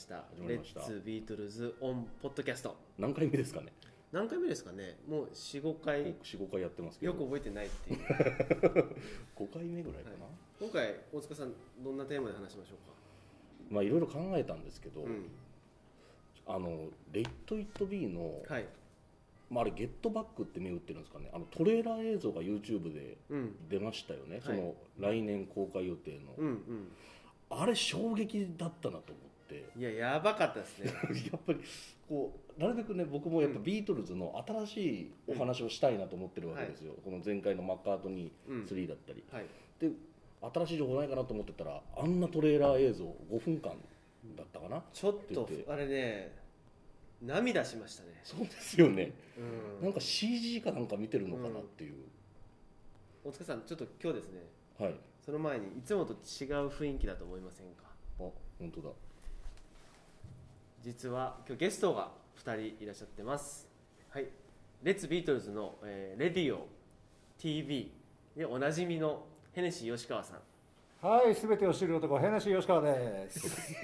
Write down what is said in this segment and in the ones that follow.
した。始まりました。レッツビートルズオンポッドキャスト何回目ですかね？何回目ですかね？もう45回。45回やってますけど。よく覚えてないっていう、5回目ぐらいかな、今回大塚さんどんなテーマで話しましょうか？まあいろいろ考えたんですけど、うん。あの「レッド・イット・ビーの」はい。まあ、あれ「ゲットバック」って銘打ってるんですかね？あのトレーラー映像が YouTube でうん。出ましたよね、い。その来年公開予定の、うんうん。あれ衝撃だったなと思って。いややばかったですね。やっぱりこうなるべくね僕もやっぱビートルズの新しいお話をしたいなと思ってるわけですよ、この前回のマッカートニー3だったり、はい。で新しい情報ないかなと思ってたらあんなトレーラー映像5分間だったかな、ちょっとあれね涙しましたね。そうですよね、うん。なんか CG かなんか見てるのかなっていう、大塚さんちょっと今日ですね。はい。その前にいつもと違う雰囲気だと思いませんか？あ本当だ実は今日ゲストが2人いらっしゃってます。はい。レッツビートルズの、えーレディオ TV でおなじみのヘネシー吉川さん。はい、すべてを知る男、ヘネシー吉川です。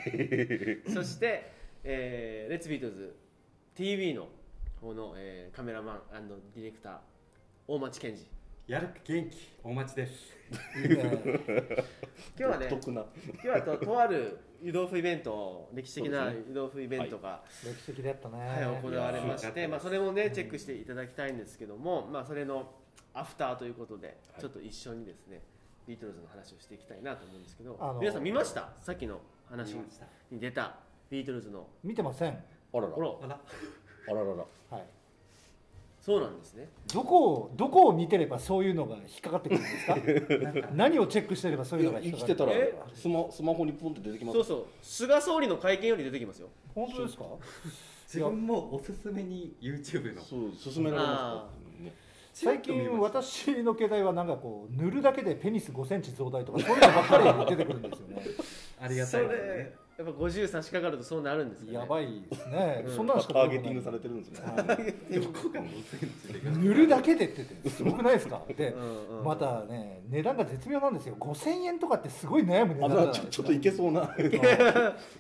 そして、えーレッツビートルズ TV の方の、えーカメラマンディレクター大町健二やる気元気大町です。いいね今日はね今日はととある湯豆腐イベント歴史的な湯豆腐イベントが、歴史的だったね。はい、行われまして、まあ、それもねチェックしていただきたいんですけども、まあ、それのアフターということで、はい。ちょっと一緒にですねビートルズの話をしていきたいなと思うんですけど、あの皆さん見ました？さっきの話に出たビートルズの。見てません。あらら。あら。あら。ららはい。そうなんですね。どこをどこを見てればそういうのが引っかかってくるんですか？何をチェックしてればそういうのが引っかかってくる。生きてたらえ？スマスマホにポンって出てきますそうそう。菅総理の会見より出てきますよ。本当ですか？自分もおすすめに YouTube の。そう勧められあますか、ね、最近私の携帯はなんかこう塗るだけでペニス5センチ増大とかそういうのばっかり出てくるんですよね。ありがたいそですね。れやっぱ50差し掛かるとそうなるんですかね。やばいですね。うん。そんなのしかターゲティングされてるんですね。はいどこが5センチで塗るだけでって言ってすごくないですか？でう。んうん。またね値段が絶妙なんですよ。5000円とかってすごい悩む値あ段ちょちょっといけそうな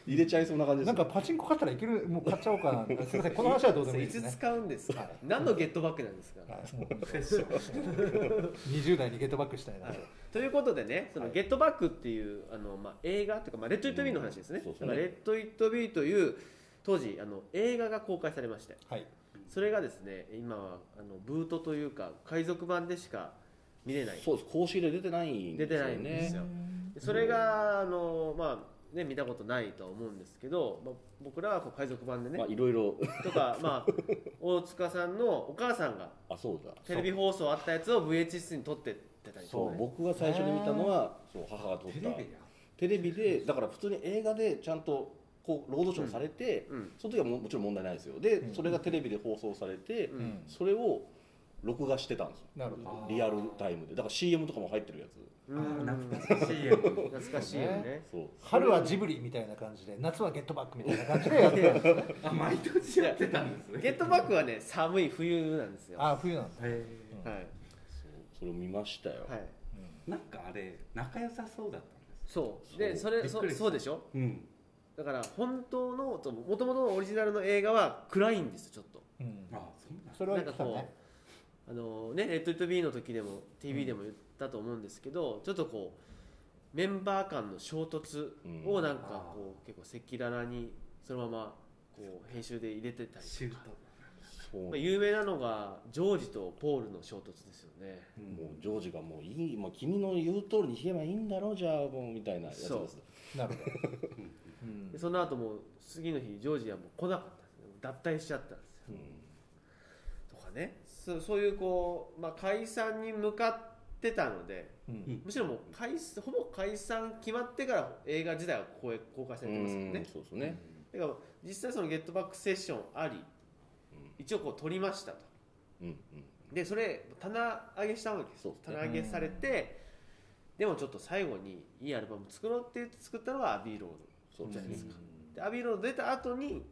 入れちゃいそうな感じですなんかパチンコ買ったらいけるもう買っちゃおうかな。すみません この話はどうでもいいですね。使うんですか、はい。何のゲットバックなんですか、はい。もうフェッション20代にゲットバックしたいな、はい。ということでね、そのはいゲットバックっていうあの、まあ、映画というか、まあ、レッド・イット・ビーの話ですね。うんそうですね。だからレッド・イット・ビーという当時あの映画が公開されまして、はい。それがですね、今はあのブートというか海賊版でしか見れない。そうです。公式で出てないんですよね。出てないんですよ。でそれがあのまあね見たことないとは思うんですけど、まあ、僕らはこう海賊版でね、まあいろいろとかまあ大塚さんのお母さんがあそうだ。テレビ放送あったやつを VHS に撮ってってたりとそうかね。僕が最初に見たのはそう母が撮ったテレビでだから普通に映画でちゃんとこうロードショーされて、うん。その時はももちろん問題ないですよ。で、うん。それがテレビで放送されて、それを録画してたんですよ。なるほど。リアルタイムで。だから CM とかも入ってるやつ。うん。あ懐かしい。CM 懐かしいよね。春はジブリみたいな感じで夏はゲットバックみたいな感じでやってたんです 毎年やってたんですね。ゲットバックはね寒い冬なんですよ。はあ冬なんだ、へい。そう。それを見ましたよ、はい。ーなんかあれ仲良さそうだったそう。でそれそそうでしょ？うん。だから本当のもともとのオリジナルの映画は暗いんですよちょっと。うん。あそれはなんかこ言ってたね。うあのねレッド・イット・ビーの時でも TV でも言ったと思うんですけど、ちょっとこうメンバー間の衝突をなんかこう結構赤裸々にそのままこう編集で入れてたりとか。まあ、有名なのがジョージとポールの衝突ですよね。トもうジョージがもういい、まあ、君の言う通りに弾けばいいんだろうじゃあもうみたいなやつです。そう。なるほど、うん。でその後も次の日ジョージはもう来なかったんですね。脱退しちゃったんですよ。うん。とかね。そそういうこう、まあ、解散に向かってたのでうん。むしろもう解ほぼ解散決まってから映画自体は公開公開されてますからうん。ねそうですね、だから実際そのゲットバックセッションあり一応こう撮りましたと。うんうんでそれ棚上げしたわけです。ね。棚上げされてでもちょっと最後にいいアルバム作ろうって言って作ったのがアビーローそうですねじゃないですか。ドでアビーロード出た後に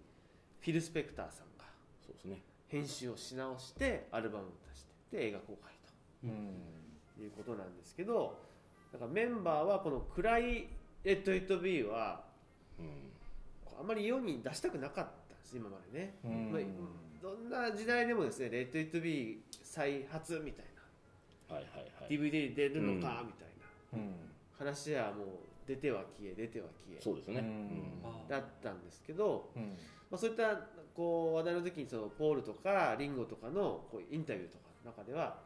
フィル・スペクターさんがそうですね。編集をし直してアルバムを出してで映画公開うん。ということなんですけどだからメンバーはこの暗い「レッド・イット・ビー」はあん。まり世に出したくなかったんです今までね、うん。まあ、どんな時代でもですね「レッド・イット・ビー」再発みたいな、はいはいはい。DVD 出るのかみたいな。うん。話はもう出ては消え出ては消え。そうですね、うん。だったんですけど、うん。まあ、そういったこう話題の時にそのポールとかリンゴとかのこうインタビューとかの中では、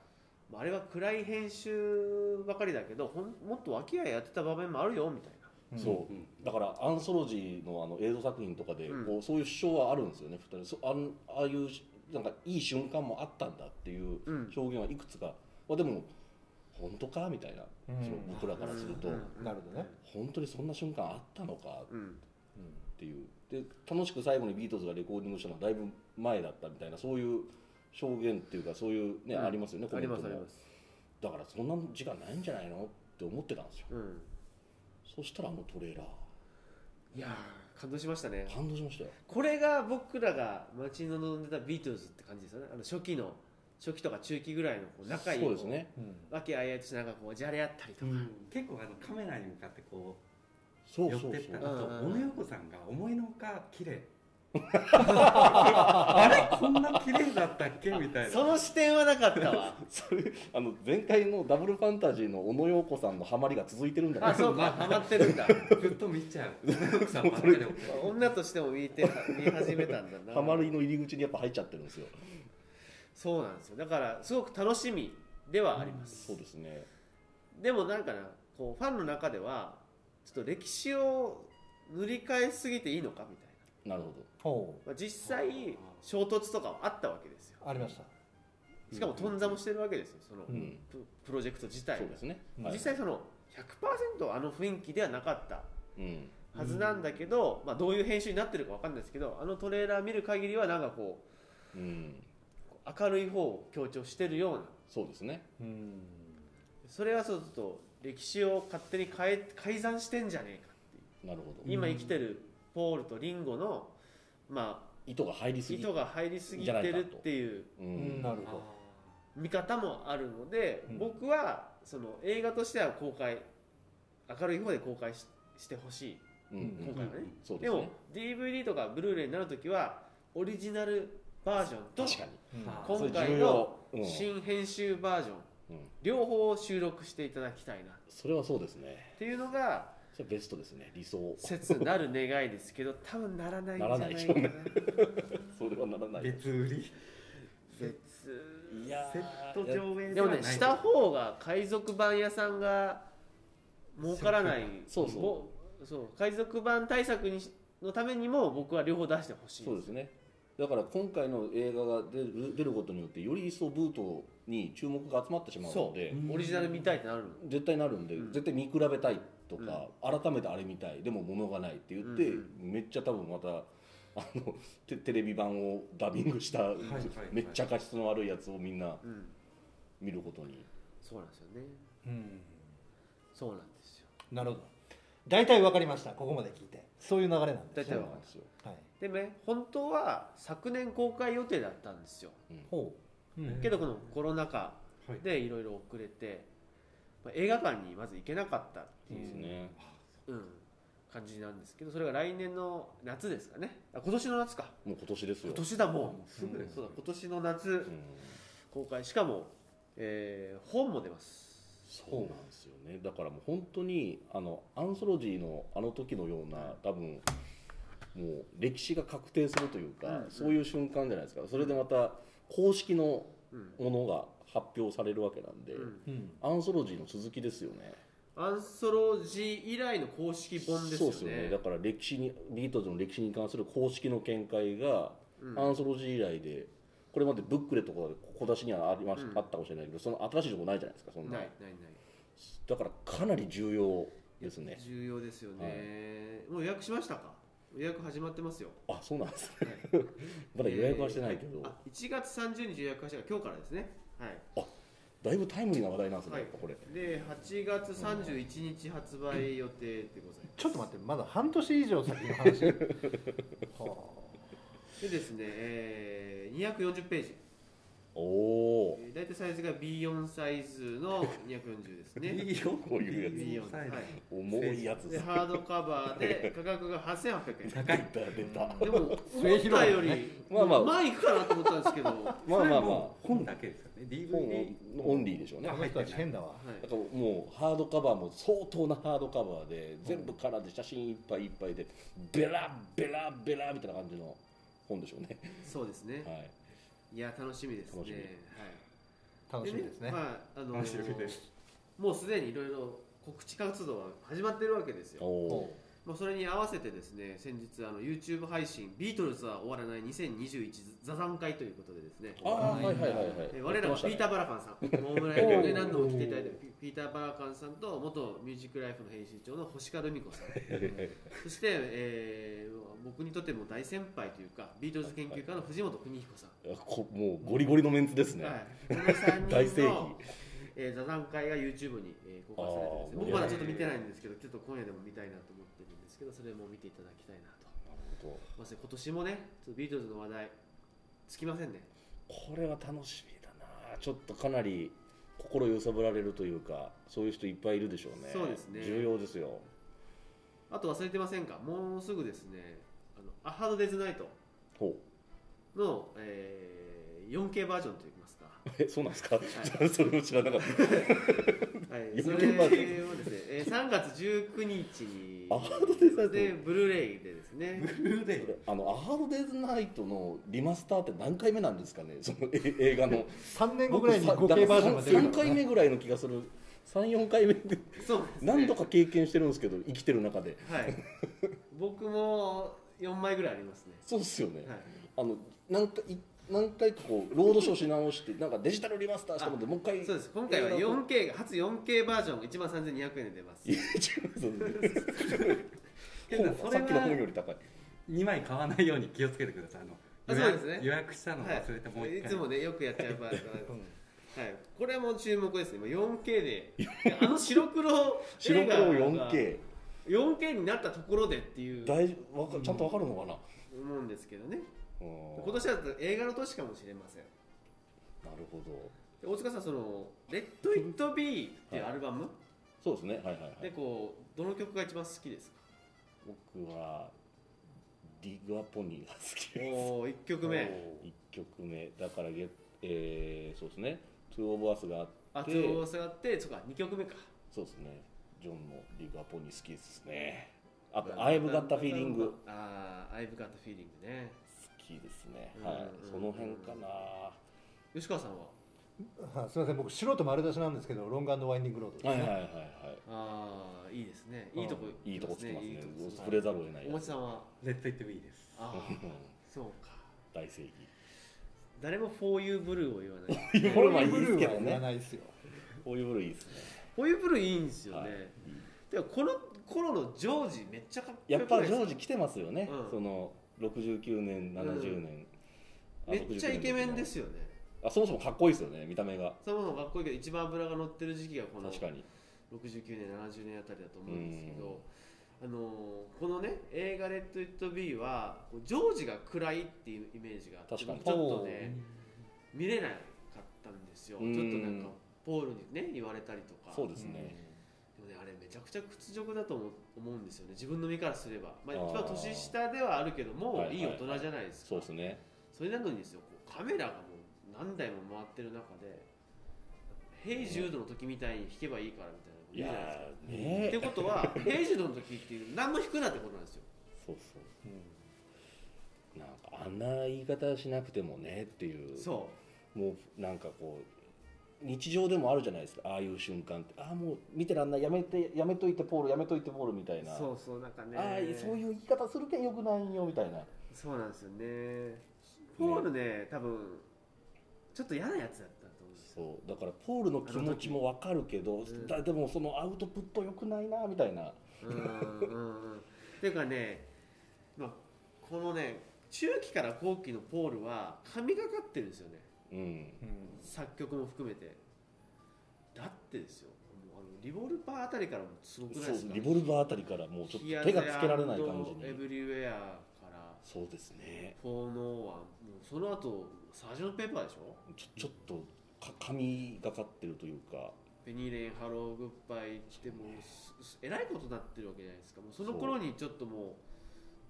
まあ、あれは暗い編集ばかりだけどほんもっと脇合いやってた場面もあるよみたいな。そう。だからアンソロジーのあの映像作品とかでうん。こう、そういう主張はあるんですよね二人。そあんああいうなんかいい瞬間もあったんだっていううん。表現はいくつか、まあ、でも本当かみたいな、うん。その僕らからすると、うん。なるほどね。本当にそんな瞬間あったのか。うん。っていう。で楽しく最後にビートルズがレコーディングしたのはだいぶ前だったみたいなそういう証言っていうかそういうね、うん。ありますよねコメントも。ますあります。だからそんな時間ないんじゃないのって思ってたんですよ。うん、そしたらあのトレーラー。いやー感動しましたね。感動しましたよ。これが僕らが待ち望んでたビートルズって感じですよね。あの初期の初期とか中期ぐらいのこう仲いいそうですね。うん。和気あいあいとしてなんかこうじゃれ合ったりとか。結構あのカメラに向かってこそううそうそう。寄ってったあとうんうんうん。小野洋子さんが思いのほか綺麗あれ？こんな綺麗だったっけ？みたいなその視点はなかったわ。それあの前回のダブルファンタジーの小野洋子さんのハマりが続いてるんじゃないあ、そうか、ハマってるんだ。ずっと見ちゃうさんばっかり追ってる女としても見て見始めたんだな。ハマりの入り口にやっぱ入っちゃってるんですよそうなんですよ。だからすごく楽しみではあります。そうですねでもなんかな、こうファンの中ではちょっと歴史を塗り替えすぎていいのか？みたいなるほほな。まあ、実際衝突とかはあったわけですよ。うありました。しかも頓挫もしてるわけですよ。その、ど、うん、ププロジェクト自体。がそうですね、うんはい。実際その100%あの雰囲気ではなかったうん。はずなんだけど、まあ、どういう編集になってるかわかんないですけどあのトレーラー見る限りはなんかこううん、明るい方を強調してるような。そうですね。うん。それはそうすると歴史を勝手に変え改ざんしてんじゃねえかっていう。なるほど。今生きてるポールとリンゴの、ま糸が入りあ、すぎ糸が入りすぎてるっていう。ううんんなるほど見方もあるので、うん。僕はその映画としては公開明るい方で公開ししてほしい。うん。今回はね、そうですね。でも DVD とかブルーレイになるときはオリジナルバージョンと確かに。うん。今回の新編集バージョンうん。両方収録していただきたいな。っそれはそうですね。ていうのがそれベストですね理想。切なる願いですけど 多分ならないんじゃないかな。ならないでしょうね。それはならない。別売り。別いやーセット上映でもねした方が海賊版屋さんが儲からない。そうそう。ぼそう。海賊版対策にしのためにも僕は両方出してほしいそうですね。だから今回の映画が出る出ることによってより一層ブートに注目が集まってしまうので。オリジナル見たいってなるの。絶対なるんで、うん。絶対見比べたいとか、改めてあれ見たい。でも物がないって言って、うんめっちゃ多分またあのテテレビ版をダビングした、はいはいめっちゃ画質の悪いやつをみんなうん。見ることに。そうなんですよね。うん。そうなんですよ。なるほど。大体わかりました。ここまで聞いて。そういう流れなんです大体そうわかるなんですよ、はい。でね本当は昨年公開予定だったんですよ。ほう。うん。けどこのコロナ禍はい。でいろいろ遅れて、まあ、映画館にまず行けなかったっていうね、うん、感じなんですけどそれが来年の夏ですかね。あ今年の夏か。もう今年ですよ。今年だもうすぐですそうだ今年の夏うん。公開。しかも、えー本も出ます。そうなんですよね。だからもう本当にあのアンソロジーのあの時のような多分もう歴史が確定するというか、うん。そういう瞬間じゃないですか。それでまた公式のうん。ものが発表されるわけなんで、アンソロジーの続きですよね。アンソロジー以来の公式本ですよね。そうですよね。だから歴史にビートルズの歴史に関する公式の見解が、うん。アンソロジー以来でこれまでブックレットとかで小出しにはありまし、うん。あったかもしれないけどその新しいとこないじゃないですかそんな。ないないない。だからかなり重要ですね。重要ですよね、もう予約しましたか？予約始まってますよ、あそうなんですね。はい。まだ予約はしてないけど、あ1月30日予約はしたから今日からですねはい。だいぶタイムリーな話題なんですね、はい。やっぱこれ。で8月31日発売予定でございちょっと待ってまだ半年以上先の話。はますでですね、えー、240ページ。あおおえー大体サイズが B4 サイズの240ですね。B4 こういうやつ。B4 サイズ。はい重いやつ。でハードカバーで 価格が8800円。高い出た。出たでも思ったよりまあまあ。前行くかなと思ったんですけど、はまあまあまあ。本だけですよね。DVD 本オンリーでしょうね。あの人たち変だわい。だからもうハードカバーも相当なハードカバーで全部カラーで写真いっぱいいっぱいでベラベラベラみたいな感じの本でしょうね。そうですね。はいいや楽しみですね。楽しみ。はい。楽しみですね。まああのもうすでにいろいろ告知活動は始まってるわけですよまあ、それに合わせてですね先日あの YouTube 配信「ビートルズは終わらない2021座談会」ということでですねああはいはいはいはい。え我らがピーター・バラカンさん、大村屋で何度も来ていただいてるピピーター・バラカンさんと元ミュージックライフの編集長の星川ルミ子さん、そして、えー僕にとっても大先輩というか、ビートルズ研究家の藤本邦彦さん、こもうゴリゴリのメンツですね、はい、この3大正義、えー座談会が YouTube に、えー公開されてるんですね僕まだちょっと見てないんですけど、ちょっと今夜でも見たいなと思ってですけど、それも見ていただきたいなと。なるほど。まさに今年もね、ちょっとビートルズの話題、つきませんね。これは楽しみだな。ちょっとかなり心揺さぶられるというかそういう人いっぱいいるでしょうね。そうですね。重要ですよ。あと忘れてませんか、もうすぐですね、あのアハードデイズナイト。の、えー、4K バージョンといいますか、えそうなんですか、はそれを知らなかった。はい、そ 4K れをですね、えー、3月19日に。アハードデイズナイト。でブルーレイでですね。ブルーレイ。あのアハードデイズナイトのリマスターって何回目なんですかね？そのえ映画の。3年後ぐらいに 5K バージョンが出る3回目ぐらいの気がする。34回目でそうですね。何度か経験してるんですけど生きてる中で。はい。僕も4枚ぐらいありますね。そうっすよね、はい。あの何回い何回かこうロードショーし直して なんかデジタルリマスターしたのでもう一回そうです。今回は 4K 初 4K バージョン1万3200円で出ます。さっきの本はより高い。2枚買わないように気をつけてください。あのあ予約そうですね。予約したのを忘れてもうはい、一回、いつもねよくやっちゃうバージョン うん。はい、これも注目ですね、今 4K で、あの白黒 白黒映画が 4K 4K になったところでっていう。大ちゃんとわかるのかな、思うんですけどね、うん今年だと映画の年かもしれません。なるほど。で大塚さん、その「レッド・イット・ビー」っていうアルバム？そうですね。はいはいはい。でこうどの曲が一番好きですか？僕はディグアポニーが好きです。おお1曲目。1曲目。だからゲ、えー、そうですね「 Two of Us があって。あツーオースがあってそうか2曲目か。そうですね。ジョンの Dig a Pony 好きですね。あと「 I've Got a Feeling」ああ「I've got a feeling」ね好きですね。うんはい。うんその辺かな。吉川さんは？あすみません。僕素人丸出しなんですけど Long Winding Road ですね、はいはいはいはい。ああいいですね。いいとこいいとこつきますね。いいとこ触れざるを得ないおもちさんは？ Let It Be です。ああうん。そうか。大正義。誰も「For You Blue」を言わない。これまあいいブルーはですけど言わねないですよ。こういうブルーいいですね「For You Blue」いいんですよね、はい。でもこの頃のジョージめっちゃかっこやっよくないですか？ぱジョージ来てますよね、うん。その69年70年、あめっちゃイケメンですよね。あそもそもかっこいいですよね見た目が。そもそもかっこいいけど一番脂が乗ってる時期がこの確かに。69年70年あたりだと思うんですけど、あのーこのね映画「レッド・イット・ビー」はジョージが暗いっていうイメージがあって確かに。ちょっとね見れなかったんですよ。ちょっとうんなんかポールにね言われたりとか。そうですね、れめちゃくちゃ屈辱だと思うんですよね。自分の身からすれば、まあ、一番年下ではあるけども、はいはいい。い大人じゃないですか、そうですね。それなのにですよこうカメラがもう何台も回ってる中で「ヘイジュードの時みたいに弾けばいいから」みたいなことい言うじゃないですか。ねってことは、ヘイジュードの時っていう何も弾くなってことなんですよ。そうそうなんかあんな言い方しなくてもねっていう。そもうなんかこう日常でもあるじゃないですか。ああいう瞬間って。ああもう見てらんない。やめてやめといてポールやめといてポールみたいうな。そうそうなんかね。ああそういう言い方するけんよくないよみたいな。そうなんですよね。ポールね多分ちょっと嫌なやつだったと思うそう。だからポールの気持ちもわかるけど、ん。だでもそのアウトプット良くないなみたいな。うんうんうん。っていうかね、まあ、このね中期から後期のポールは神がかってるんですよねうん。作曲も含めて。だってですよ。もうあのリボルバーあたりからもすごくないですか？リボルバーあたりからもうちょっと手がつけられない感じに。エブリウェアから。そうですね。フォーノーワンもうその後サージョンペーパーでしょ？ちょちょっとか神がかってるというか。Penny Lane Hello Goodbye ってもうえらいことになってるわけじゃないですか。もうその頃にちょっともう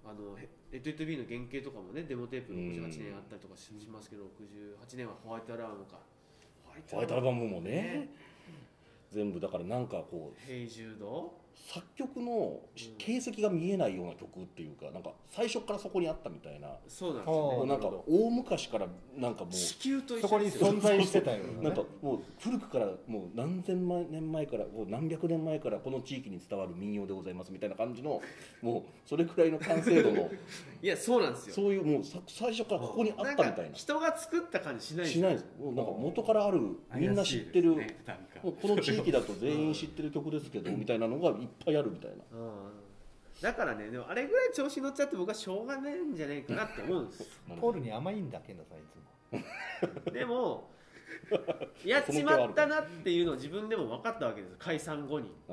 あのへ Let It Be の原型とかもねデモテープ68年あったりとかししますけど68年は White Album か。 White Album もね。全部だからなんかこう Hey Jude 作曲の形跡が見えないような曲っていうかなんか最初からそこにあったみたいな。そうなんですね。もうなんか大昔からなんかもう地球と一そこに緒ですよ存在してたよね。なんかもう古くからもう何千万年前からもう何百年前からこの地域に伝わる民謡でございますみたいな感じのもうそれくらいの完成度の いやそうなんですよ。そういうもうさ最初からここにあったみたいな。人が作った感じしないしないです。もうなんか元からあるみんな知ってる、ね。この地域だと全員知ってる曲ですけどみたいなのがいっぱいあるみたいな。うん。だからねでもあれぐらい調子乗っちゃって僕はしょうがないんじゃないかなって思うんですポールに甘いんだ健太さんいつも。でもやっちまったなっていうのを自分でも分かったわけです。解散後に。あ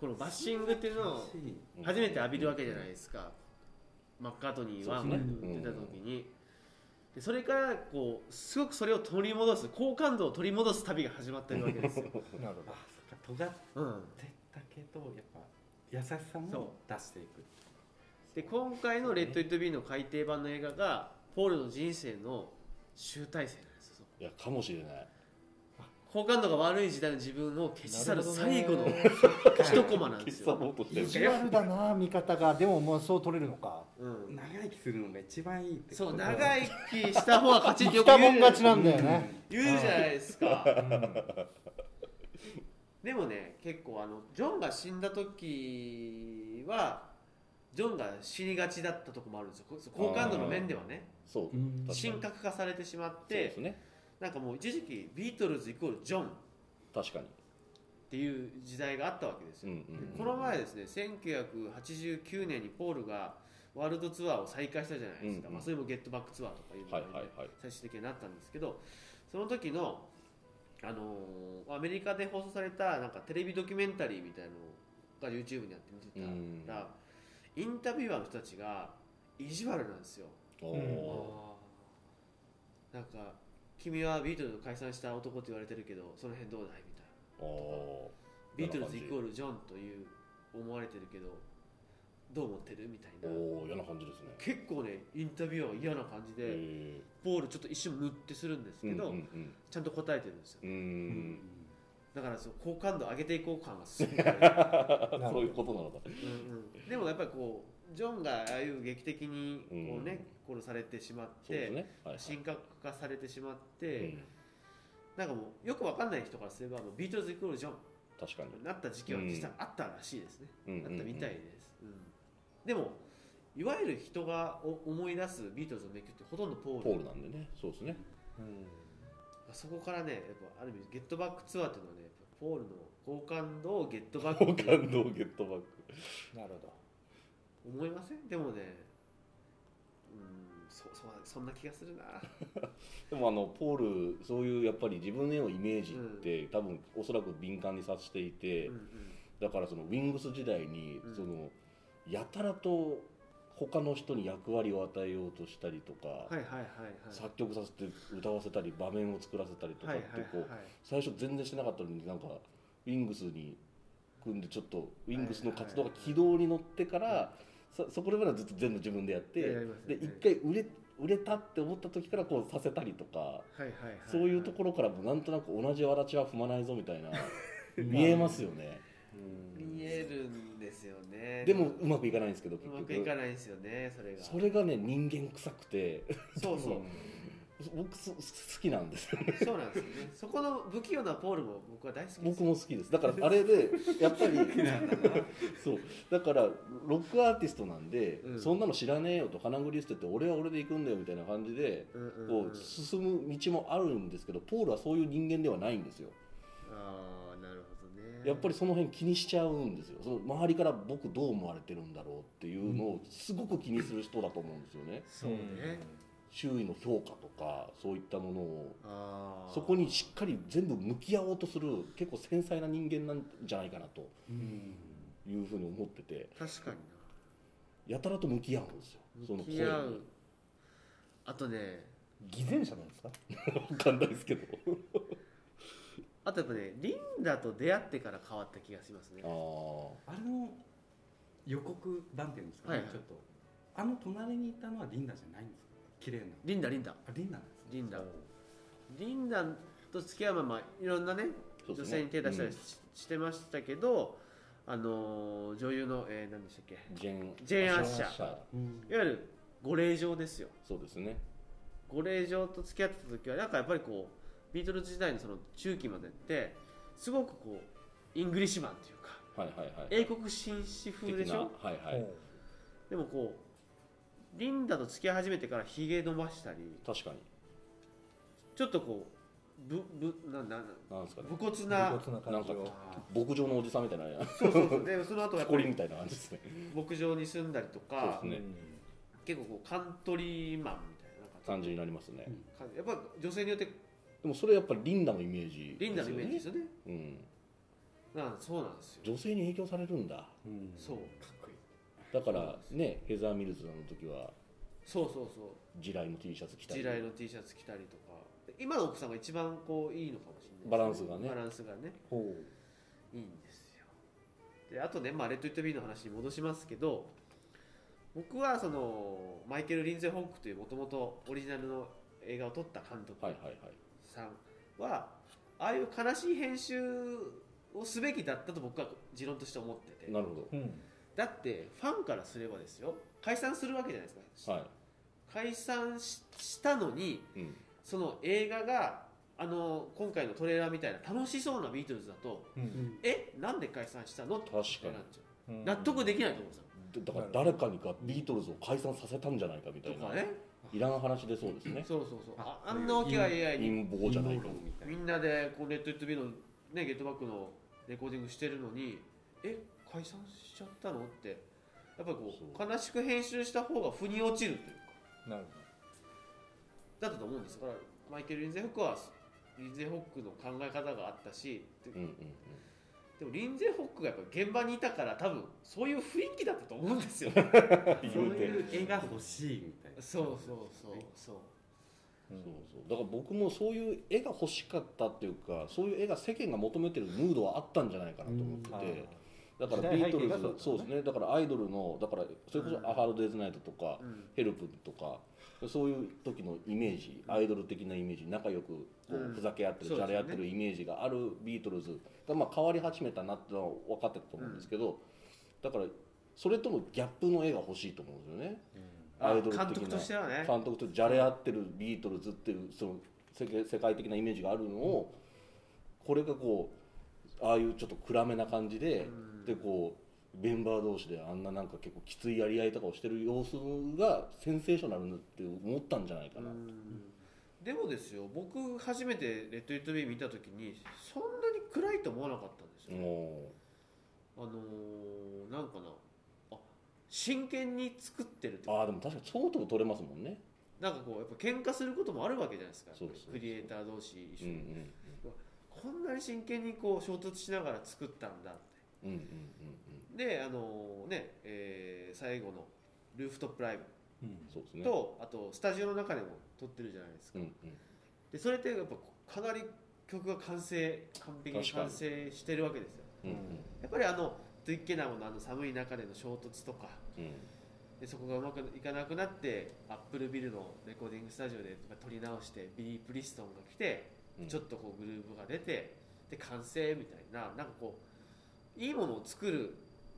このバッシングっていうのを初めて浴びるわけじゃないですか。マッカートニーはそうですね。出た時に。でそれからこうすごくそれを取り戻す好感度を取り戻す旅が始まってるわけですよ、なるほあそっか尖っうん、てたけどやっぱ優しさそも出していく。で今回の「レッド・イット・ビー」の改訂版の映画がポールの人生の集大成なんですよいやかもしれない。好感度が悪い時代の自分を消し去る最後の 一コマなんですよ、意地悪だな見方が。でももうそう取れるのか。うん、長生きするのが一番いいってそう長生きした方が勝ちってよく言う。もん勝ちなんだよね。言うじゃないですか。うんでもね結構あのジョンが死んだ時はジョンが死にがちだったとこもあるんですよ。こ好感度の面ではね。そう。神格化されてしまっそうてですね。なんかもう一時期ビートルズイコールジョンっ確かに。ていう時代があったわけですよ、うんうんでこの前ですね1989年にポールがワールドツアーを再開したじゃないですか、うんうん。まあ、それもゲットバックツアーとかいうのがはいはいはい。最終的になったんですけどその時の、あのーアメリカで放送されたなんかテレビドキュメンタリーみたいなのが YouTube にやって見てた。ら、インタビュアーの人たちが意地悪なんですよ。なんか君はビートルズ解散した男って言われてるけどその辺どうだい？みたいな。ビートルズイコールジョンという思われてるけどどう思ってる？みたいーな。おー嫌な感じですね。結構ねインタビュアーは嫌な感じで、へポールちょっと一瞬ムってするんですけど、ーうんうん。ちゃんと答えてるんですよ。うんうん。だからそう好感度上げていこう感がすごい、そういうことなのか。うんうん、でもやっぱりこうジョンがああいう劇的にこう、ね殺されてしまって、ね。はいはい。神格化されてしまって、うん。なんかもうよくわかんない人からすればもうビートルズイコールジョン確かに。なった時期は実際あったらしいですね、うんあったみたいです、うんでもいわゆる人がお思い出すビートルズの名曲ってほとんどポール。ポールなんでね。そうですね。そこからねやっぱある意味ゲットバックツアーっていうのはねポールの好感度をゲットバッ好ク感度をゲットバック。なるほど思いません？でもねうんそそそんな気がするな。でもあのポールそういうやっぱり自分へのイメージって、多分おそらく敏感にさせていて、うんうん。だからそのウィングス時代に、うん。そのやたらと他の人に役割を与えようとしたりとか、はいはいはいはい。作曲させて歌わせたり場面を作らせたりとかはいってこう、はいはいはい最初全然してなかったのになんかウィングスに組んでちょっとウィングスの活動が軌道に乗ってから、そそこでまではずっと全部自分でやって、で一回売れ売れたって思った時からこうさせたりとか、はいはいはいそういうところからもなんとなく同じわらちは踏まないぞみたいな 見えますよね。見えるね。でもうまくいかないんですけどう結まくいか局ないですよねそれが。それがね人間臭くて。そうそう。僕そ好きなんですよそうなんですよね。そこの不器用なポールも僕は大好きです。僕も好きです。だからあれでやっぱり そう。だからロックアーティストなんで、うん。そんなの知らねえよと金繰り捨てて俺は俺で行くんだよみたいな感じでうんうんうん。こう進む道もあるんですけどポールはそういう人間ではないんですよ。ああやっぱりその辺気にしちゃうんですよ。その周りから僕どう思われてるんだろうっていうのをすごく気にする人だと思うんですよね。そうね。周囲の評価とかそういったものを。そこにしっかり全部向き合おうとする結構繊細な人間なんじゃないかなと。いうふうに思ってて。確かにやたらと向き合うんですよ。その向き合う。声に。あとね。偽善者なんですか？分かんないですけどあとやっぱねリンダと出会ってから変わった気がしますね。あああれの予告版っていうんですかね、はいはい。ちょっと。あの隣にいたのはリンダじゃないんですか？綺麗な。リンダリンダ。あリンダなんですリンダ。リンダと付き合うままいろんなね女性に手出したりし,、してましたけどあのー女優の、えー、何でしたっけ？ジェーンジェー。ンアッシャー。はいいわゆるご令嬢ですよ。そうですね。ご令嬢と付き合ってた時はなんかやっぱりこうビートルズ時代のその中期までってすごくこう Englishman というかはいはいはい英国紳士風でしょ？はいはい。でもこうリンダと付き合い始めてからひげ伸ばしたり確かに。ちょっとこうぶぶななななんですかね。武骨な武骨な感じを。牧場のおじさんみたいなそうそうそう。でその後やっぱり木こりみたいな感じですね。牧場に住んだりとかそうですね。結構こうカントリーマンみたいな感じ。になりますね。感じやっぱ女性によってでもそれやっぱりリンダのイメージリンダのイメージですよよね。うん。なんそうなんですよ。女性に影響されるんだ。うん。そうかっこいい。だからねヘザー・ミルズの時はそうそうそう。地雷の T シャツ着たり。地雷の T シャツ着たりとか。今の奥さんが一番こういいのかもしれないですバランスがね。バランスがね。ほいいんですよ。であとね、まあ、レッド・イット・ビーの話に戻しますけど僕はそのマイケル・リンゼ・ホークというもともとオリジナルの映画を撮った監督はいはいはいさんはああいう悲しい編集をすべきだったと僕は持論として思ってて。なるほううん。だってファンからすればですよ。解散するわけじゃないですか、どはい。解散ししたのにうん。その映画があの今回のトレーラーみたいな楽しそうなビートルズだとうん。え？なんで解散したの？って確かに。なっちゃう。うん納得できないと思うんですよ。だから誰かにがビートルズを解散させたんじゃないかみたいな。とかねいらん話でそうですね。そうそうそう。あああんな大きな AI に。陰謀じゃないかみたいなみんなでこうレッド・イット・ビーの、ね、ゲットバックのレコーディングしてるのにえ解散しちゃったのって。やっぱりこそう。う悲しく編集した方が腑に落ちるという。かなるだったと思うんですだからマイケル・リンゼホックはリンゼホックの考え方があったしでうんうんうんでもリンゼホックがやっぱ現場にいたから多分そういう雰囲気だったと思うんですよ。ねそういう絵が欲しいみたいな。そうそうそうそう。そうそう。だから僕もそういう絵が欲しかったっていうかそういう絵が世間が求めてるムードはあったんじゃないかなと思ってて。だからビートルズそうですね。だからアイドルのだからそれこそ「アハード・デイズ・ナイト」とかうん「ヘルプ」とかそういう時のイメージアイドル的なイメージ仲良くこううん。ふざけ合ってるじゃれ合ってるイメージがあるビートルズがまあ変わり始めたなってのは分かってたと思うんですけどだからそれとのギャップの絵が欲しいと思うんですよね。あアイドル的な監督としてはね。監督とじゃれ合ってるビートルズっていうその世界的なイメージがあるのを、これがこうああいうちょっと暗めな感じで、うん。でこうメンバー同士であんななんか結構きついやり合いとかをしてる様子がセンセーショナルなって思ったんじゃないかな、でもですよ僕初めて「レッド・イット・ビー」見た時にそんなに暗いと思わなかったんですよ、もあのー、なんかなあ真剣に作ってるってうああでも確かにそうとも取れますもんね。なんかこうやっぱ喧嘩することもあるわけじゃないですか。クリエイター同士一緒に、うんうんこんなに真剣にこう衝突しながら作ったんだって。うんうんうんであのね、えー最後のルーフトップライブそうですね。と、あとスタジオの中でも撮ってるじゃないですか、うんうん。でそれってやっぱかなり曲が完成完璧に完成してるわけですよ。うんうん。やっぱりあのトゥイッケナムのあの寒い中での衝突とかうん。でそこがうまくいかなくなってアップルビルのレコーディングスタジオで撮り直してビリー・プリストンが来てうん。ちょっとこうグルーヴが出てで完成みたいななんかこういいものを作る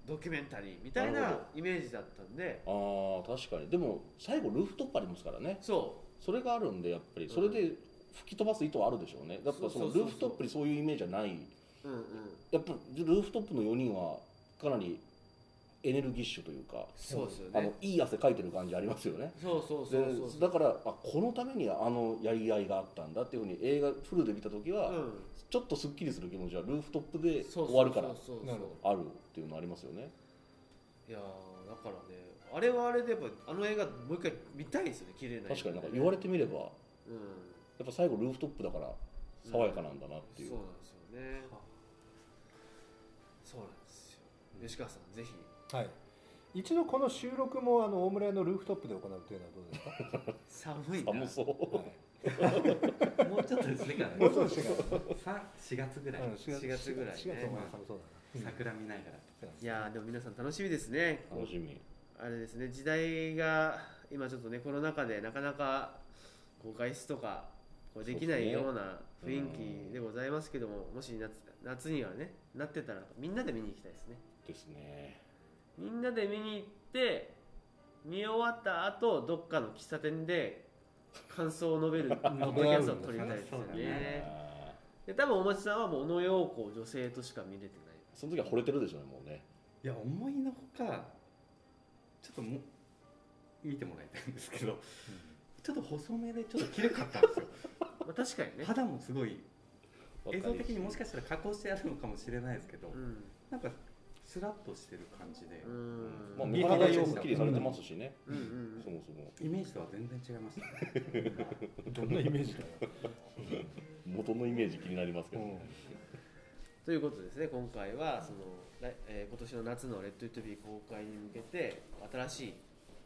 ドキュメンタリーみたいなイメージだったんで。ああ確かに。でも最後ルーフトップありますからね。そそれがあるんでやっぱり。それで吹き飛ばす意図はあるでしょうね。だからそのルーフトップにそういうイメージはない。うんうん。やっぱルーフトップの4人はかなりエネルギッシュというかそうですよあのねいい汗かいてる感じありますよね。そうそうそでうだからあこのためにあのやり合いがあったんだっていうふうに映画フルで見た時は、うん。ちょっとすっきりする気持ちはルーフトップで終わるからあるっていうのありますよね。いやーだからねあれはあれでやっぱあの映画もう一回見たいですよね綺麗な映画確かになんか言われてみればやうん。っぱ最後ルーフトップだから爽やかなんだなっていう、そうなんですよね。そうなんですよ。吉川さんぜひはい。一度この収録もあの大村屋のルーフトップで行うというのはどうですか？寒いな。寒そう。もうちょっとですねからもうちょっとしてからさ4月ぐらい、うん4月ぐらい。ね4月も寒そうだな桜見ながらいやーでも皆さん楽しみですね。楽しみ。あれですね時代が今ちょっとねコロナ禍でなかなかこう外出とかこうできないような雰囲気でございますけども、もし夏夏にはねなってたらみんなで見に行きたいですね。ですねみんなで見に行って見終わった後どっかの喫茶店で感想を述べるポッドキャストを撮りたいですよね。あで多分お松さんはもう小野陽子を女性としか見れてない。ーその時は惚れてるでしょうねもうね。いや思いのほかちょっとも見てもらいたいんですけど、ちょっと細めでちょっと綺麗かったんですよ。まあ確かにね、肌もすごい。映像的にもしかしたら加工してあるのかもしれないですけど、うん。なんかスラッとしてる感じで、うん。まあ見え体方よきりされてますしね。うんうんそもそも。イメージとは全然違いましたね。どんなイメージだよ、元のイメージ気になりますけど。ねということですね今回はその、来えー今年の夏の「レッド・イット・ビー」公開に向けて新しい、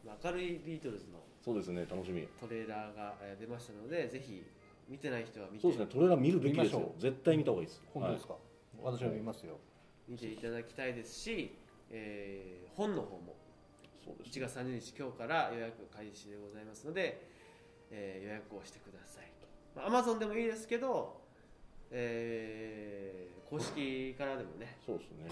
まあ、明るいビートルズのそうですね楽しみ。トレーラーがえー出ましたのでぜひ見てない人は見てそうですねトレーラー見るべきでしょよ絶対見た方がいいです。本当ですか、私は見ますよ、見ていただきたいですし、えー本の方も1そうですね。月30日今日から予約開始でございますので、えー予約をしてくださいと、まあ、Amazon でもいいですけど、えー公式からでもね。そうですね。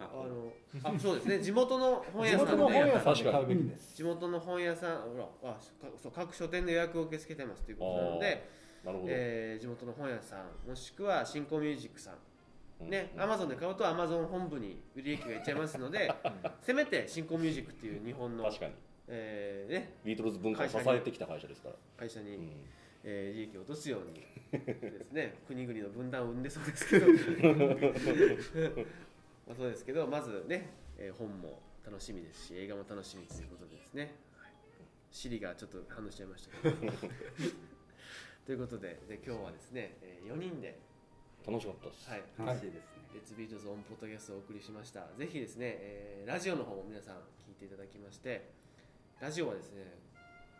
あのあそうですね。地元の本地屋さん元の本屋で地元の本屋さんほらあかそう各書店の予約を受け付けてますということなので、なるほど。えー地元の本屋さんもしくは新興ミュージックさんね、アマゾンで買うとアマゾン本部に売り益がいっちゃいますので、せめて新興ミュージックっていう日本の、確かに。えーね、ビートルズ文化を支えてきた会社ですから。会社に、うん。えー利益を落とすように ですね。国々の分断を生んでそうですけど。まあそうですけどまずね、えー本も楽しみですし映画も楽しみということでですね、はい、シリがちょっと反応しちゃいましたけど。ということでで今日はですね、え4人で、楽しかったです。はい、楽しいですね、レッツビートズオンポッドキャストをお送りしました。ぜひですね、えーラジオの方も皆さん聞いていただきましてラジオはですね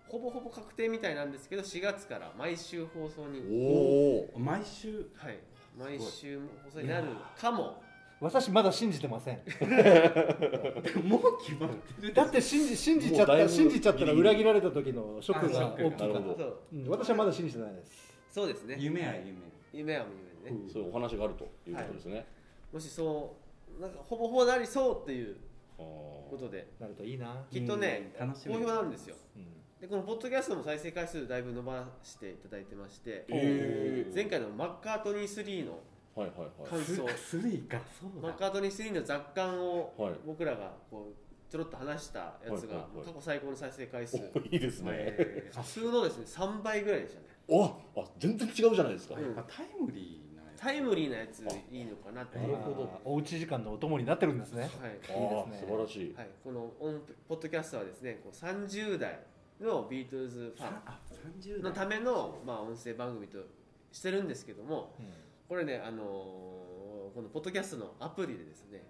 ほぼほぼ確定みたいなんですけど4月から毎週放送におお毎週？はい。毎週放送になるかも。私まだ信じてません。もう決まってるだって信じ信じちゃった信じちゃったら裏切られた時のショックが大きいからうん私はまだ信じてないです。そうですね。夢は夢。夢は夢ね、そういうお話があるということですね、もしそうなんかほぼほぼなりそうっていうことで。なるといいな、きっとねうん。楽しみ。好評なんですよ。うん。でこのポッドキャストも再生回数だいぶ伸ばしていただいてましてえー。前回のマッカートニー3のはいはいはい。感想。スリーか。そうだ。マッカートニー3の雑感をはい。僕らがこうちょろっと話したやつがはいはいはい。過去最高の再生回数、おいいですね、えー 普通のですね3倍ぐらいでしたね。ああ全然違うじゃないですか、うん。やっぱタイムリータイムリーなやついいのかなっていう、なるほど。おうち時間のお供になってるんですね。はい。いいですね素晴らしい、はい、このオンポッドキャストはですねこう30代のビートルズファあ30ンのための、まあ、音声番組としてるんですけどもこれね、あのーこのポッドキャストのアプリでですね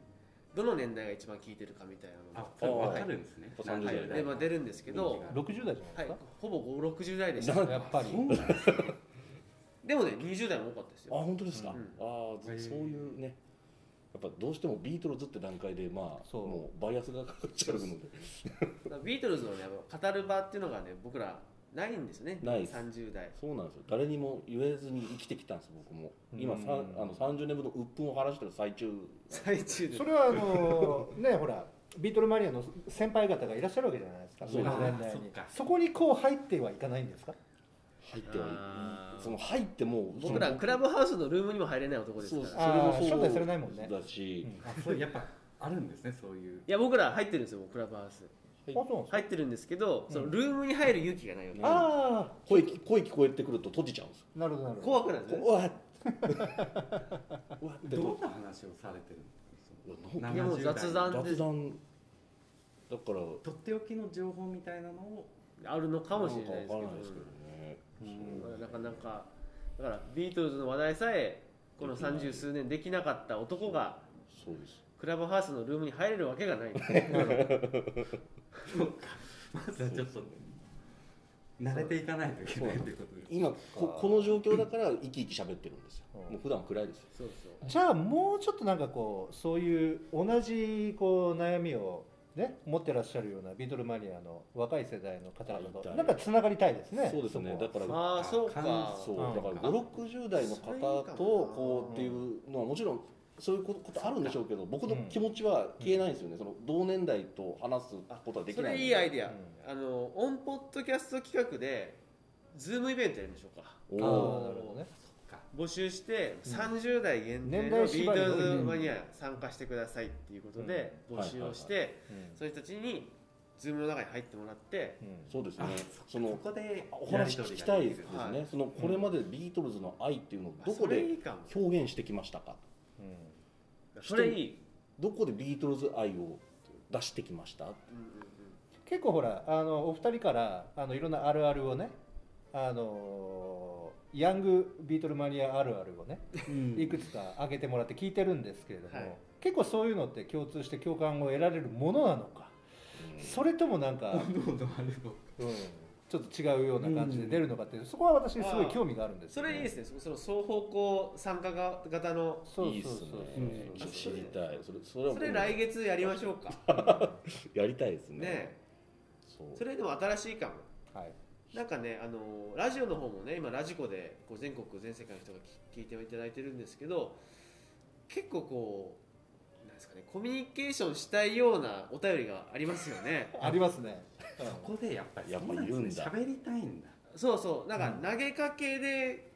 どの年代が一番聞いてるかみたいなあのそれ分かるんですね。30代が、はいでまあ、出るんですけど、60代じゃないはいですか、、ほぼ5 60代でした。なやっぱりでもね20代も多かったですあよ本当ですか、うん。ああそういうね。やっぱどうしてもビートルズって段階でまあそう。もうバイアスがかかっちゃうので。ビートルズのね語る場っていうのがね僕らないんですよね。ないです。30代。そうなんですよ。誰にも言えずに生きてきたんです僕も。今さうんあの30年分の鬱憤を晴らしてる最中。最中で。それはあの ねほらビートルマニアの先輩方がいらっしゃるわけじゃないですか。そうですね。上の年代にそこにこう入ってはいかないんですか？入ってはその入ってもう僕らクラブハウスのルームにも入れない男ですから。それもそう招待されないもんねだし、あそうやっぱあるんですねそういう。いや僕ら入ってるんですよクラブハウス入ってるんですけど、うん。そのルームに入る勇気がないよね、あ声き声聞こえてくると閉じちゃうんですあなるほどなるほど。怖くないですねうわっ。どとんな話をされてるんですか？うわなんいやもう雑談で。雑談。だから。とっておきの情報みたいなのを。あるのかもしれないですけどうん。なかなかだからビートルズの話題さえこの三十数年できなかった男がそうです。クラブハウスのルームに入れるわけがない。そうか。まずはちょっと慣れていかないといけないということです今ここの状況だから生き生き喋ってるんですよ、うん。もう普段暗いですよ。そうそう。じゃあもうちょっとなんかこうそういう同じこう悩みをね持ってらっしゃるようなビートルマニアの若い世代の方々となんかつながりたいですね。そうですね。だからああそうか。そううん。だから560代の方とこうっていうのはもちろんそういうことあるんでしょうけど僕の気持ちは消えないんですよね、その同年代と話すことはできそれないので。いいアイデア、うん。あのオンポッドキャスト企画でズームイベントやりましょうか。おああおなるほどね募集してうん。30代限定年のビートルズマニア参加してくださいっていうことでうん。募集をしてうん。そういう人たちにズームの中に入ってもらってうん。そうですね。あそのこでお話聞きたいですね、はいそのこれまでビートルズの愛っていうのをどこでいかも。表現してきましたか？うん。それいい、どこでビートルズ愛を出してきました？うんうん結構ほらあのお二人からあのいろんなあるあるをねあのヤングビートルマニアあるあるをねいくつか挙げてもらって聞いてるんですけれども、はい。結構そういうのって共通して共感を得られるものなのか、それともなんか、うん。ちょっと違うような感じで出るのかっていう、そこは私すごい興味があるんですよそれいいですね。その双方向参加型のそういいっすね。知りたい。それそれはそれ来月やりましょうか。やりたいですね。ねそれでも新しいかも。はいなんかねあのラジオの方もね今ラジコでこう全国全世界の人が聞聞いていただいてるんですけど結構こうなんですかねコミュニケーションしたいようなお便りがありますよね。ありますね、そこでやっぱりやっぱり言うんだ。喋りたいんだ。そうそう。なんか投げかけで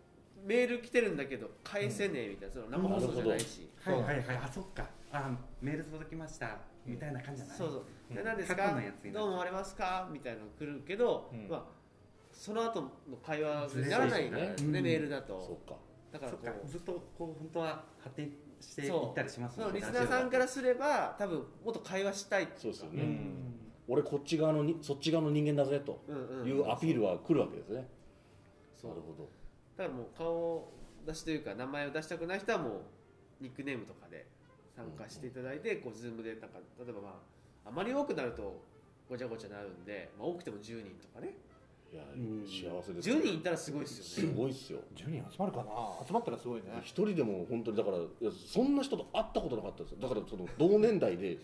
メール来てるんだけど返せねえみたいなその生放送じゃないし、そうはいはいはい。あそっか。あメール届きました。みたいな感じじゃない？そうそう。うん。で何ですか？どうもありますか？みたいなのが来るけど、うん。まあその後の会話にならないからね。ずれないメールだそと。そっだからこう。か。ずっとこう本当は発展していったりしますそのリスナーさんからすれば多分もっと会話したいうそうですよね、ん。俺こっち側のにそっち側の人間だぜとうんうん。いうアピールは来るわけですね、そう。なるほど。だからもう顔出しというか名前を出したくない人はもうニックネームとかで参加していただいて、こうズームでなんか例えばまああまり多くなるとごちゃごちゃなるんで、まあ、多くても10人とかねいやうん。幸せです10人いたらすごいですすよね。ごいっすよ。10人集まるかな？集まったらすごいね、一人でも本当にだからいやそんな人と会ったことなかったです。よだからその同年代で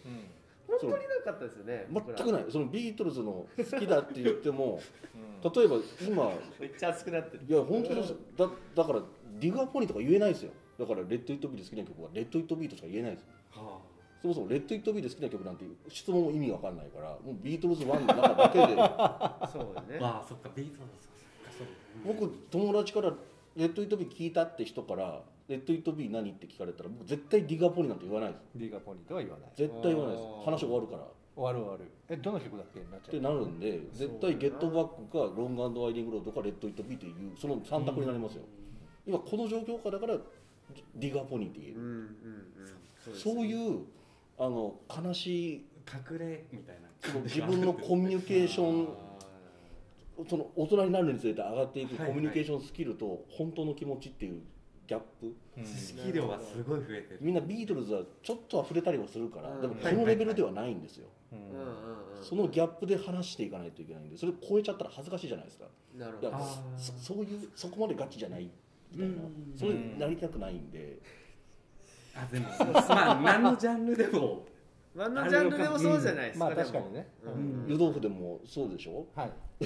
本当になかったですよね全くない。そのビートルズの好きだって言っても うん。例えば今めっちゃ熱くなってる。いや本当ですだだから Dig a Pony とか言えないですよ。だから Let It Be で好きな曲は Let It Be としか言えないですはそもそも Let It Be で好きな曲なんて質問も意味わかんないからもうビートルズ1の中だけで。そうだね。あまあそっかビートルズそっかそう僕友達から「 Let It Be 聞いた?」って人から「 Let It Be 何?」って聞かれたら僕絶対 Dig a Pony なんて言わないです。 Dig a Pony とは言わない。絶対言わないです。話終わるから。終わる終わるえどの曲だっけ？になっちゃうってなるんで絶対ゲットバックか Long Winding Road か Let It Be っていうその3択になりますよ。今この状況下だから Dig a Pony って言える。うんうんうん。そういうあの悲しい隠れみたいな。その自分のコミュニケーションあその大人になるにつれて上がっていくはいコミュニケーションスキルと本当の気持ちっていうギャップ。うん。知識量はすごい増えてる。みんなビートルズはちょっとは触れたりはするからうん。でもこのレベルではないんですよ。そのギャップで話していかないといけないんでそれ超えちゃったら恥ずかしいじゃないですか。いやなるほど。あーそそういうそこまでガチじゃないみたいな。うん。そういうなりたくないんであでもまあ何のジャンルでも。何のジャンルでもそうじゃないですか、まあでも確かにね。うん。湯豆腐でもそうでしょ？はい。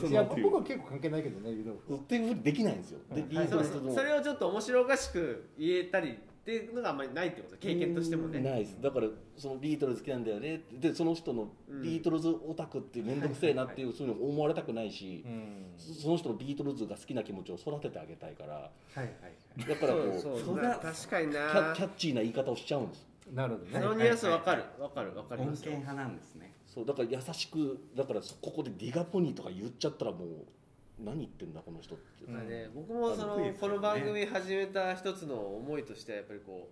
そいやの僕は結構関係ないけどね湯豆腐っていうふうにできないんですよ。はい。そうートルズもそうそれをちょっと面白おかしく言えたりっていうのがあんまりないってこと経験としてもね。ないです。だからそのビートルズ好きなんだよね。ってでその人のビートルズオタクって面倒くせえなっていうそういうの思われたくないしうんそその人のビートルズが好きな気持ちを育ててあげたいからはいはいはい。だからこうそうそうな確かにキなャキャッチーな言い方をしちゃうんです。なるほどね。そのニュアンスわかる。わかる。わかり穏ますよ。健派なんですね。そうだから優しくだからそここでディガポニーとか言っちゃったらもう何言ってんだこの人って、ね、僕もその、この番組始めた一つの思いとしてはやっぱりこ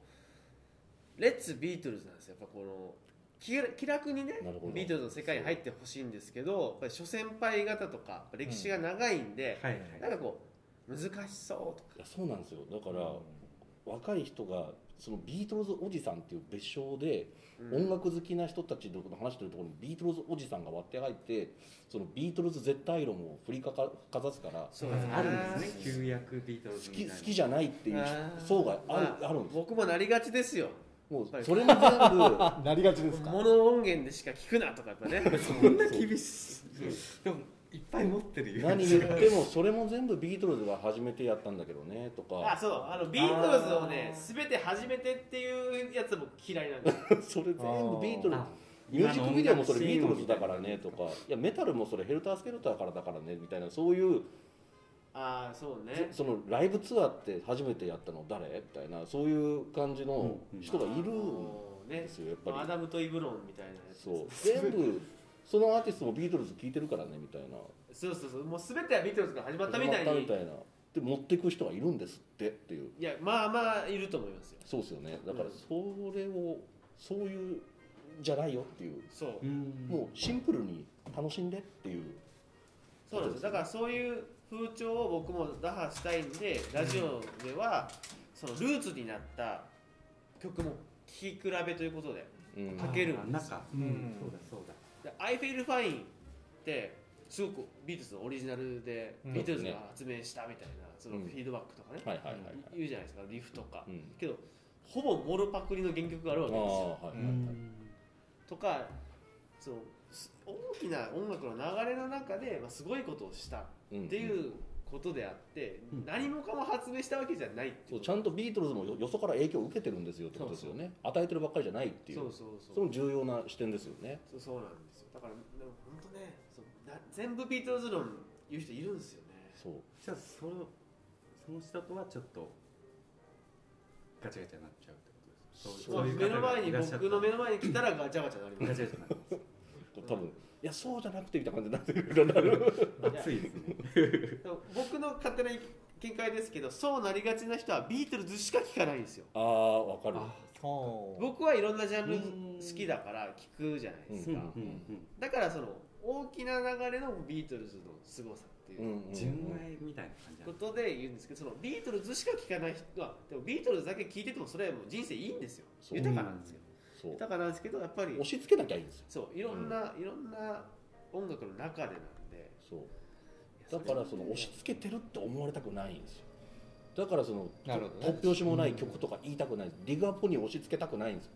う Let's ビートルズなんですよ。やっぱこの気楽にねビートルズの世界に入ってほしいんですけどやっぱり諸先輩方とか歴史が長いんで、はいはいなんかこう難しそうとか。いやそうなんですよ。だから、若い人がそのビートルズおじさんっていう蔑称で、うん。音楽好きな人たちの話してるところにビートルズおじさんが割って入ってそのビートルズ絶対論を振りかかかざすからあるんですね。旧約ビートル好ズみたいな。き好きじゃないっていう層がある,、まあ、るんです僕もなりがちですよ。もうそれも全部あ なりがちですか？モノ音源でしか聞くなとかやっぱね。そんな厳しい。でもいっぱい持ってるよ。何言ってもそれも全部ビートルズが初めてやったんだけどねとあかそう。あのビートルズをね全て初めてっていうやつも嫌いなんで それ全部ビートルズ。あミュージックビデオもそれビートルズだからねとか。いやメタルもそれ Helter Skelter からだからねみたいなそういう。ああそうね。そのライブツアーって初めてやったの誰？みたいなそういう感じの人がいるんですよやっぱり。アダムとイブロンみたいなやつそう。全部そのアーティストもビートルズ聴いてるからねみたいな。そうそうそう。もう全てはビートルズから始まったみたいに。始まったみたいな。で持っていく人がいるんですってっていう。いやまあまあいると思いますよ。そうですよね。だからうん。それをそういうじゃないよっていう。そう。うん。もうシンプルに楽しんでっていう。そうなんです。だからそういう風潮を僕も打破したいんでラジオではそのルーツになった曲も聴き比べということでうんかけるんですあなんか、うんそうだそうだで I Feel Fine ってすごくビートルズのオリジナルでうん。ビートルズが発明したみたいなそのフィードバックとかね、言うじゃないですかリフとか、うん。けどほぼモロパクリの原曲があるわあけですよ。あはいとかそのす大きな音楽の流れの中で、まあ、すごいことをしたうんっていうことであって、うん。何もかも発明したわけじゃないってそうちゃんとビートルズもよよそから影響を受けてるんですよってことですよね。与えてるばっかりじゃないっていう。そうそうそそう。の重要な視点ですよね。そうそうなんですよ。だからでも本当ねそうな全部ビートルズ論言う人いるんですよね。そう。じゃあそのその人とはちょっとガチャガチャになっちゃうってことです。そういう目の前に僕の目の前に来たらガチャガチャなりまガすチャガチャになります。多分いやそうじゃなくてみたいな感じになってるなる。熱いですね。僕の勝手な見解ですけどそうなりがちな人はビートルズしか聴かないんですよ。ああわかる。僕僕はいろんなジャンル好きだから聴くじゃないですか、うん。うんだからその大きな流れのビートルズの凄さっていう。うんうん純愛みたいな感じことで言うんですけどそのビートルズしか聴かない人はでもビートルズだけ聴いててもそれはもう人生いいんですよ。豊かなんですよ豊かなんですけどやっぱり押し付けなきゃいいんですよ。そういろんな、いろんな音楽の中でなんで。そう。だからその押し付けてるって思われたくないんですよ。だからそのね。突拍子もない曲とか言いたくないんです。ディグアポに押し付けたくないんですよ。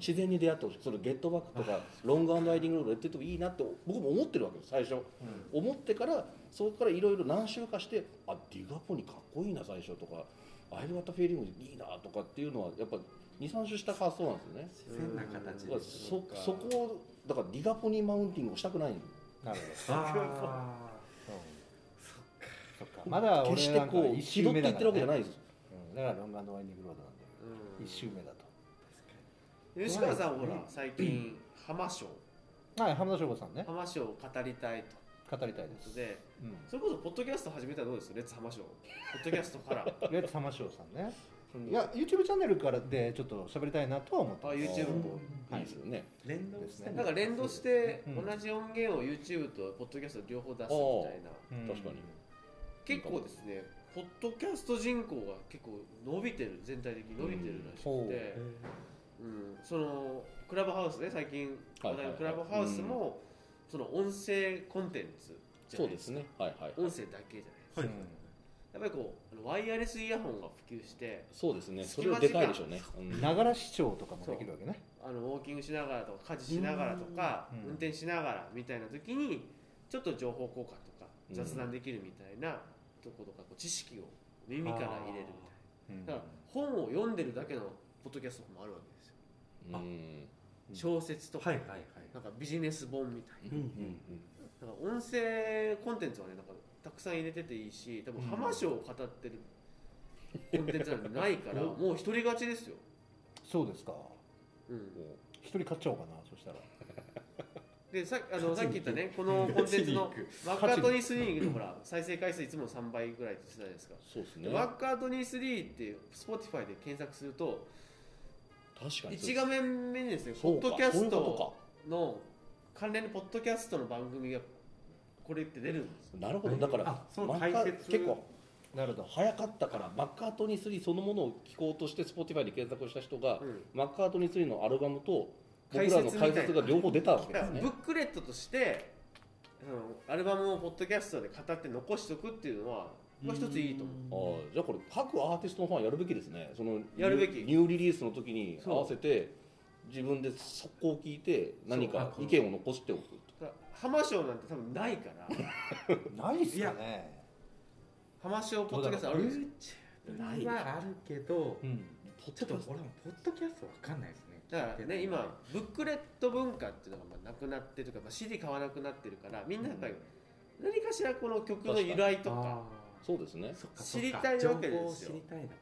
自然に出会ってほしい。そのゲットバックとかロングアイディングロードやっててもいいなって僕も思ってるわけです最初。思ってからそこからいろいろ何周かしてあディグアポにかっこいいな最初とか。アイルワッタフェーリングいいなとかっていうのはやっぱ23周した発想なんですよね。変な形で。そそこをだからディガポニーマウンティングをしたくないなるあほど。そっか。まだ決して俺なんか一こう気取って言ってるわけじゃないいです。だからロングアンドワインディングロードなん。でうん。一周目だと吉川さんほら最近浜賞はい浜田省吾さんね。浜賞を語りたいと。語りたいです。でうん。それこそポッドキャスト始めたらどうです？レッツ浜賞ポッドキャストから。あ レッツ浜省さんねいや YouTube チャンネルからでちょっと喋りたいなとは思ってます。YouTube もい。いですよね連動してなんか連動してうん。同じ音源を YouTube とポッドキャスト両方出すみたいな。うん。確かに。結構ですねポッドキャスト人口が結構伸びてる全体的に伸びてるらしくて、う。ん、そのクラブハウスね最近話題のクラブハウスもその音声コンテンツじゃそうでないですすねはいはい。音声だけじゃないですか、はいやっぱりこうあのワイヤレスイヤホンが普及してそうですね。それはでかいでしょうね。うん。ながら視聴とかもできるわけね。あのウォーキングしながらとか家事しながらとか、うん。運転しながらみたいな時にちょっと情報交換とかうん。雑談できるみたいなとことかこう知識を耳から入れるみたいな。だから本を読んでるだけのポッドキャストもあるわけですよ。うん。小説とか、なんかビジネス本みたいな。うんから音声コンテンツはねなんかたくさん入れてていいし多分うん。浜章を語ってるコンテンツなんてないからもう一人勝ちですよ、そうですか。うん、一人買っちゃおうかなそしたら。でさあのさっき言ったねこのコンテンツのマッカートニー3のほら再生回数いつも3倍ぐらいって言ってたじゃないですか、そうですね。でマッカートニー3って Spotify で検索すると確かに。1画面目にですねポそうか。ッドキャスそういうこトの関連のポッドキャストの番組がこれって出るんですなるほど。だからあそのマッカ解説結構なるほど。早かったからマッカートニー3そのものを聞こうとして Spotify で検索した人が、うん。マッカートニー3のアルバムと僕らの解説が両方出たわけですね。ブックレットとしてそのアルバムをポッドキャストで語って残しておくっていうのはこれ一ついいと思う。ああじゃあこれ各アーティストのファンやるべきですね。そのやるべき。ニューリリースの時にそう合わせて自分で速攻聞いて何か意見を残しておく浜賞なんて多分ないから。ないっすかね。浜賞ポッドキャストあるんですよ。YouTube はあるけどうん。ちょっと俺もポッドキャストわかんないですね。だからね今ブックレット文化っていうのがまあなくなってるとか、まあ、CD 買わなくなってるからみんなやっぱり何かしらこの曲の由来とかあそうですね。ーそっか。知りたいわけですよ。知りたいのか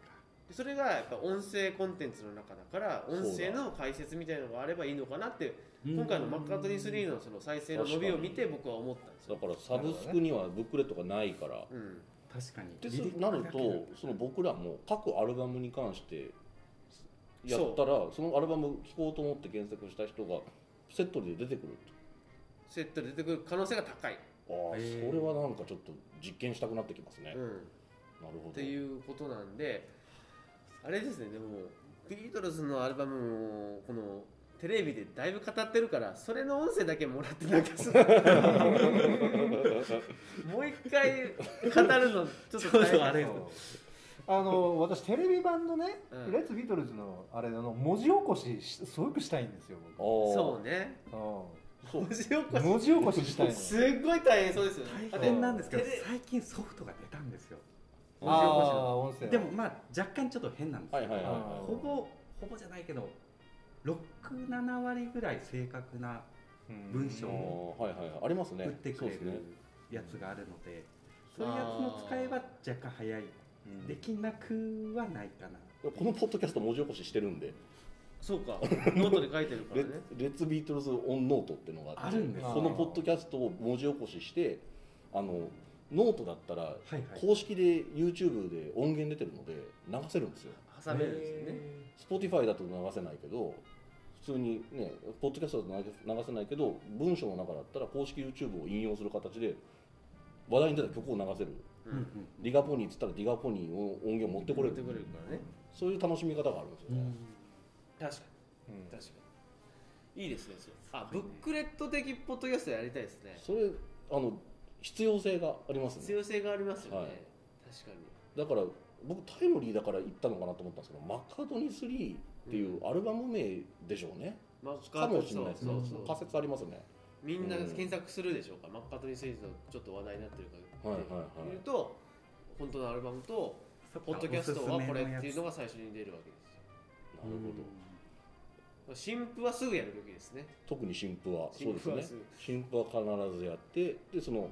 それがやっぱ音声コンテンツの中だから音声の解説みたいなのがあればいいのかなって今回のマッカートニー3のその再生の伸びを見て僕は思ったんですよ、だからサブスクにはブックレットがないから。うん、確かに。でリリックなるとその僕らも各アルバムに関してやったらそのアルバム聴こうと思って検索した人がセットで出てくるセットで出てくる可能性が高い、とああそれはなんかちょっと実験したくなってきますね、うん、なるほど。っていうことなんであれですねでもビートルズのアルバムもこのテレビでだいぶ語ってるからそれの音声だけもらってなきゃする。もう一回語るのちょっと大変。あれよ。あの私テレビ版のね、うん。レッツビートルズのあれの文字起こししすごくしたいんですよそうね。う文字起こん文字起こししたいの。しすっごい大変そうですよね。大変。なんですけど最近ソフトが出たんですよ。ああ音声でもまあ若干ちょっと変なんですよ。はいはいはいはい。ほぼほぼじゃないけど67割ぐらい正確なうん文章あをーはいはいはい。ありますね。打ってくれそうですね。るやつがあるのでそういうやつの使えば若干早い。うん。できなくはないかな。このポッドキャスト文字起こししてるんで。そうか。ノートで書いてるかレらね。レッツビートルズ on note っていうのがあってあるんですよ。このポッドキャストを文字起こししてあのノートだったらはいはい。公式で YouTube で音源出てるので流せるんですよ。挟めるんですよね。Spotify だと流せないけど普通にねポッドキャストだと流せないけど文章の中だったら公式 YouTube を引用する形で話題に出た曲を流せる。ううん。んディガポニーっつったらディガポニーを音源持ってこれる。持ってこれるからね。そういう楽しみ方があるんですよね、確かうん。に確かに。いいですねそれ。あブックレット的ポッドキャストやりたいですね。それあの必要性がありますね。必要性がありますよね、はい。確かに。だから僕タイムリーだから言ったのかなと思ったんですけどマッカートニー3っていうアルバム名でしょうね、かもしれない。ですねそうそうそう。仮説ありますね。みんな検索するでしょうか、マッカートニーシリーズのちょっと話題になってるか。ら、はいはいはい。見ると本当のアルバムとポッドキャストはこれっていうのが最初に出るわけですよ。なるほど、新譜はすぐやるべきですね。特に新譜は。そうですね。新譜は必ずやってでその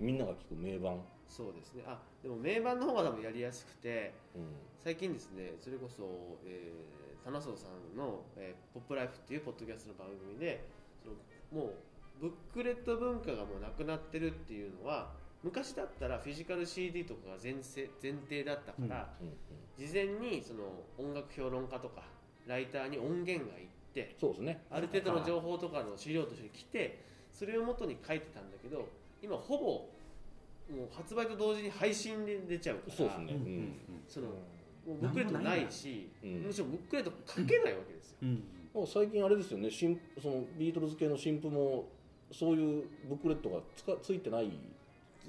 みんなが聴く名盤、そうですね。あでも名盤の方が多分やりやすくてうん。最近ですねそれこそ、えー、田中さんの、えーポップライフ」っていうポッドキャストの番組でそのもうブックレット文化がもうなくなってるっていうのは昔だったらフィジカル CD とかが前せ前提だったから、うんうん事前にその音楽評論家とかライターに音源が行ってそうですね。ある程度の情報とかの資料として来てそれを元に書いてたんだけど今ほぼもう発売と同時に配信で出ちゃうからそうですね、うんうんそのもうブックレットないしうん。むしろブックレット書けないわけですよ、うん。もう最近あれですよね。新そのビートルズ系の新譜もそういうブックレットがつかついてない。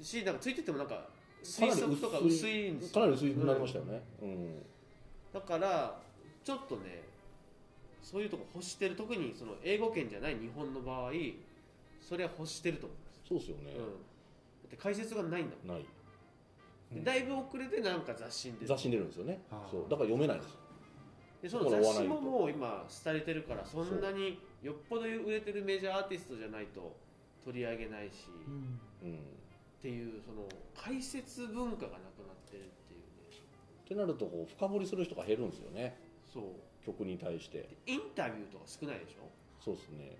しなんかついててもなんかか推なり測とか薄いんですよかなり薄くなりましたよね、うん。だからちょっとねそういうとこ欲してる。特にその英語圏じゃない日本の場合それは欲してると思うんです。そうですよね、うん、だって解説がないんだもん。ないでだいぶ遅れてなんか雑誌に出て雑誌に出るんですよね。あー。そう。だから読めないんです。よでその雑誌ももう今廃れてるからそんなによっぽど売れてるメジャーアーティストじゃないと取り上げないし、っうん。ていうその解説文化がなくなってるっていうね。ってなるとこう深掘りする人が減るんですよね。そう。曲に対して。でインタビューとか少ないでしょ？そうですね。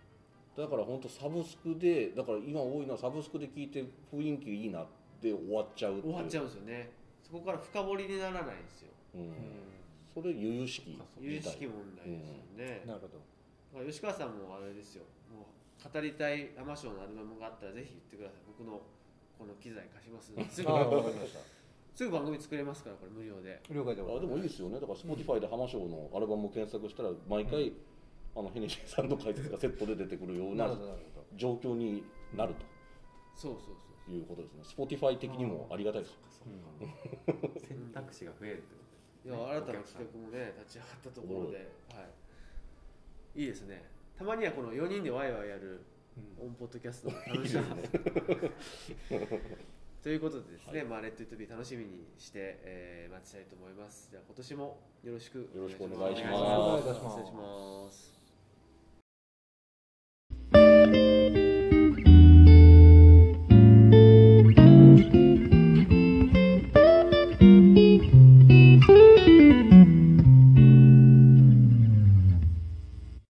だから本当サブスクでだから今多いのはサブスクで聞いて雰囲気いいなって終わっちゃうっていう。終わっちゃうんですよね。そこから深掘りにならないんですよ。うん。それ由々しき有識問題ですよね、なるほど。だから吉川さんもあれですよ。もう語りたい天賞のアルバムがあったらぜひ言ってください。僕のこの機材貸しますんで。すぐああわかりました。すぐ番組作れますからこれ無料で。了解でございますあでもいいですよね。だから Spotify で浜翔のアルバムを検索したら毎回、あのヘネシーさんの解説がセットで出てくるようななるほどなるほ状況になるそうそうそう。ということですね。Spotify 的にもありがたいです。選択肢が増えるってこいや新たな企画もね立ち上がったところで、はい、いいですね。たまにはこの4人でワイワイやるオンポッドキャストも楽しみです ということでですね、はい。まあ、レッド・イット・ビー楽しみにして、えー待ちたいと思います。じゃあ今年もよろしくよろしくおお願いします。お願いします。失礼します